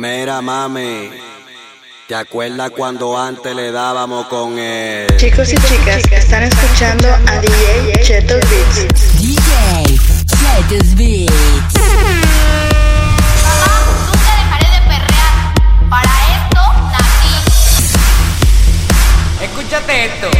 Mira, mami. ¿Te acuerdas cuando antes le dábamos con el. Chicos y chicas, están escuchando a DJ Cheto Beats. DJ Chetos Beats. Mamá, nunca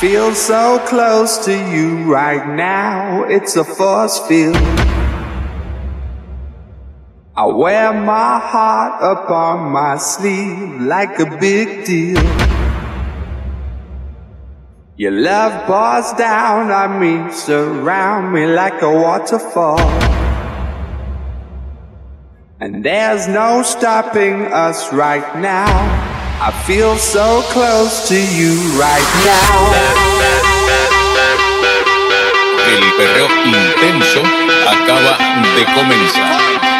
Feel so close to you right now, it's a force field. I wear my heart upon my sleeve like a big deal. Your love pours down on me, surround me like a waterfall. And there's no stopping us right now. I feel so close to you right now. El perreo intenso acaba de comenzar.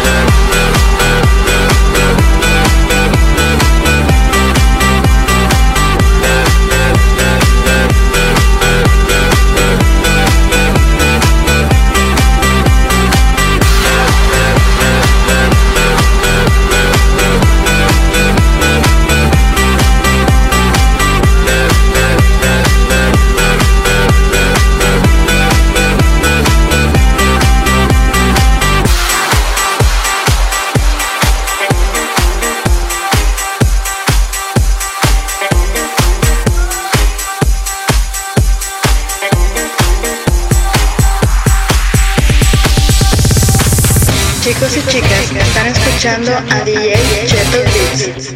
Escuchando a DJ Cheto Beats.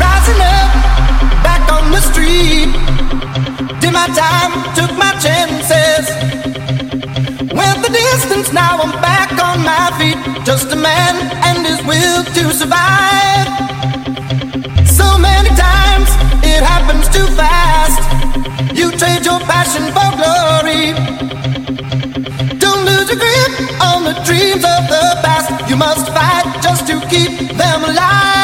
Rising up, back on the street. Did my time, took my chances. Went the distance, now I'm back on my feet. Just a man and his will to survive. Trade your passion for glory. Don't lose your grip on the dreams of the past. You must fight just to keep them alive.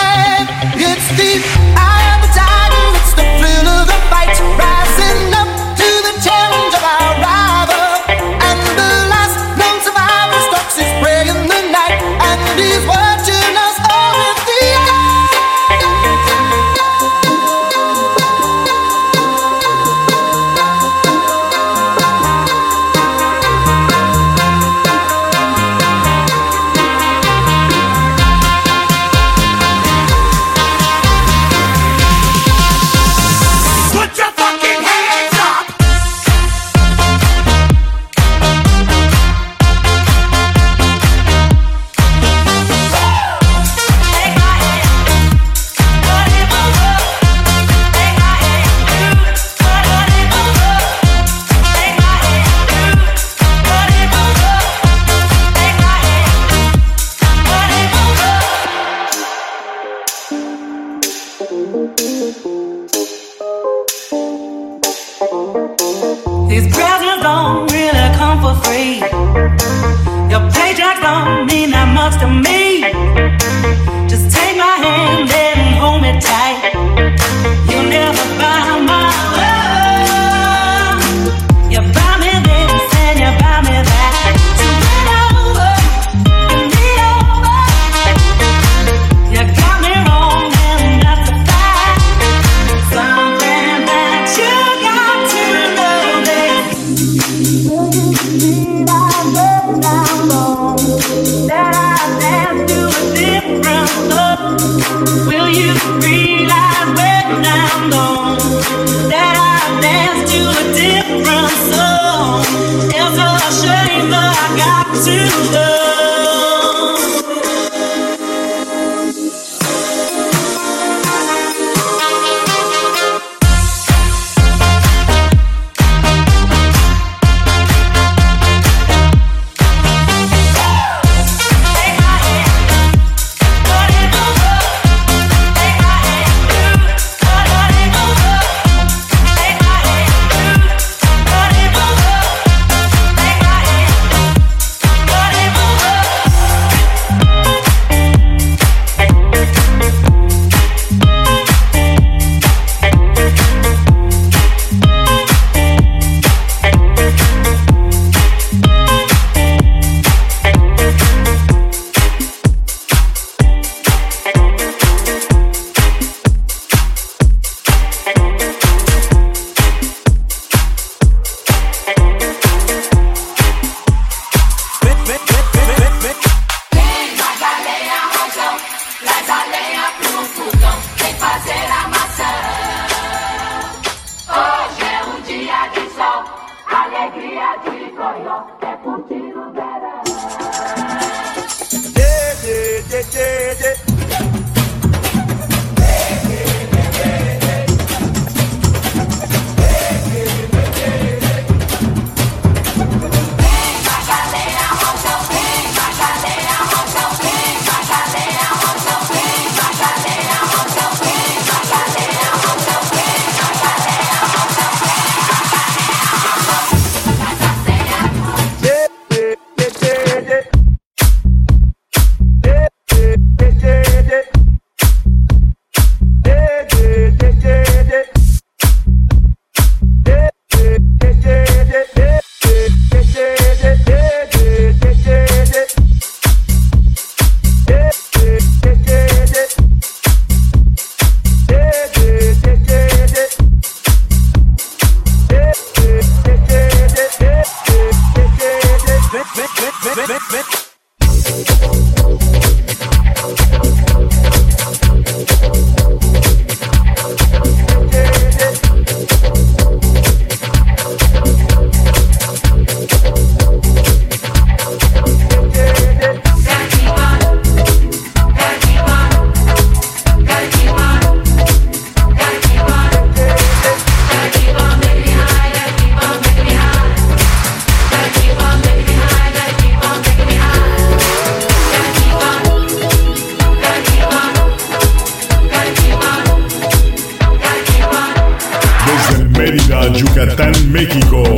Like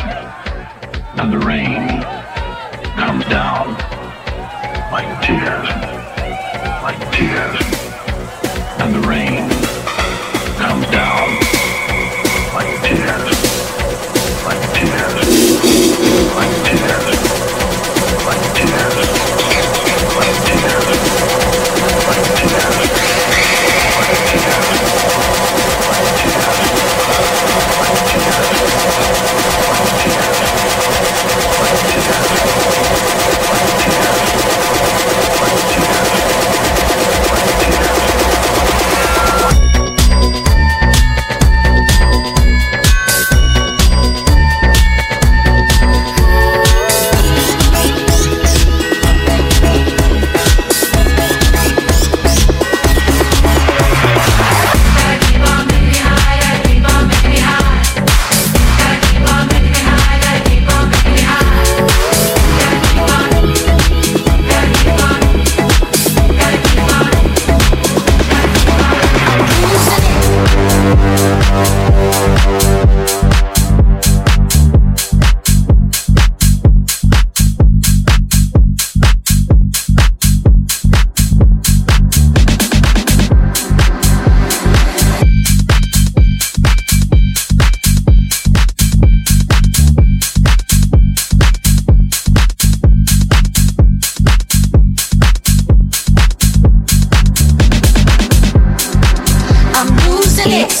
Listen it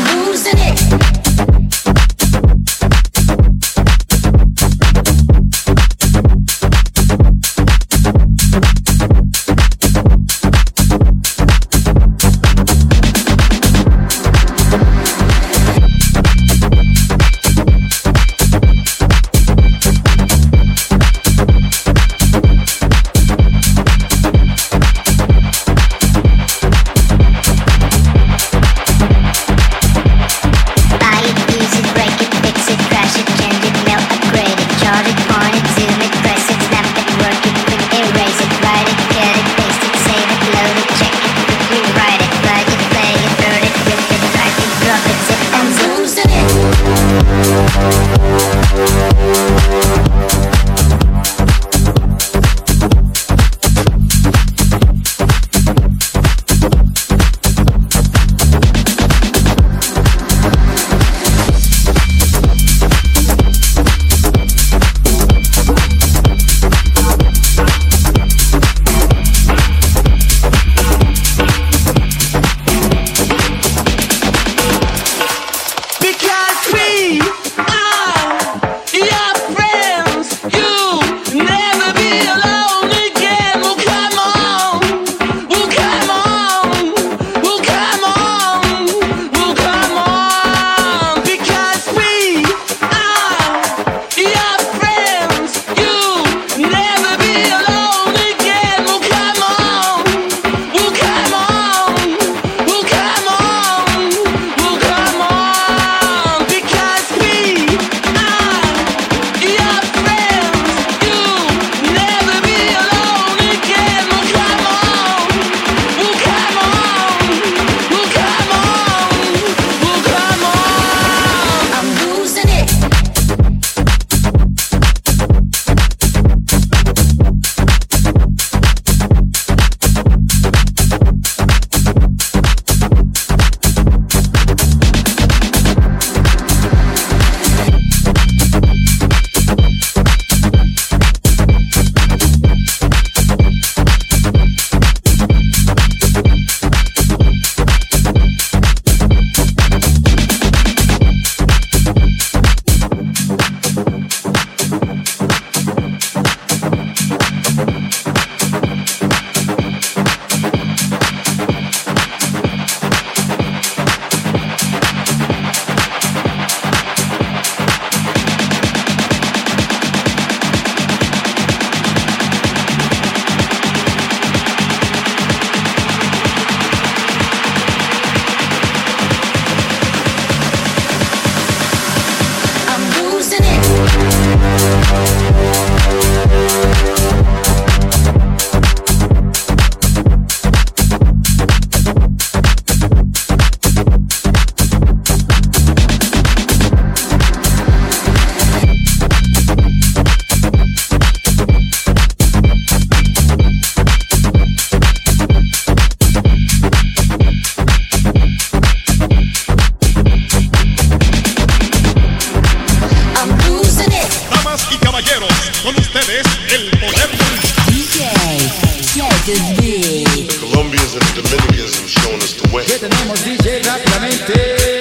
This beat. Colombians and the Dominicans have shown us the way. tenemos DJ rápidamente.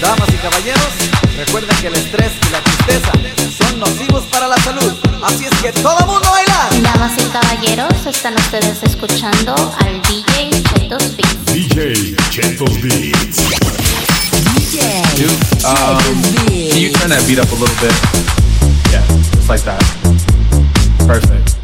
Damas y caballeros, recuerden que el estrés y la tristeza son nocivos para la salud. Así es que todo mundo a bailar. Damas y caballeros, están ustedes escuchando al DJ Chetos Beats. DJ Chetos Beats. DJ, Dude, um, can you turn that beat up a little bit? Yeah, just like that. Perfect.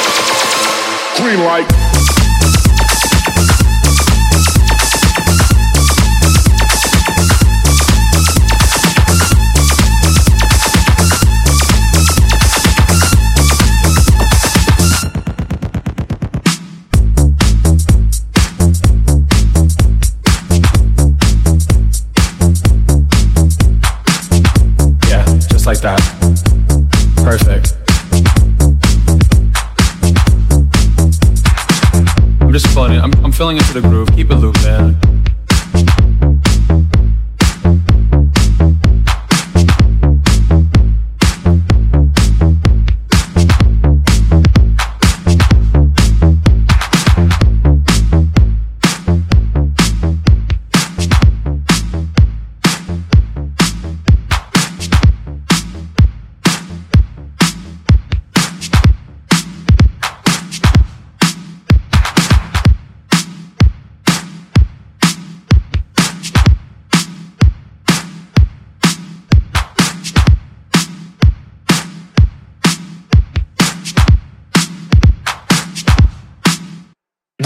Green light.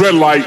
Red light.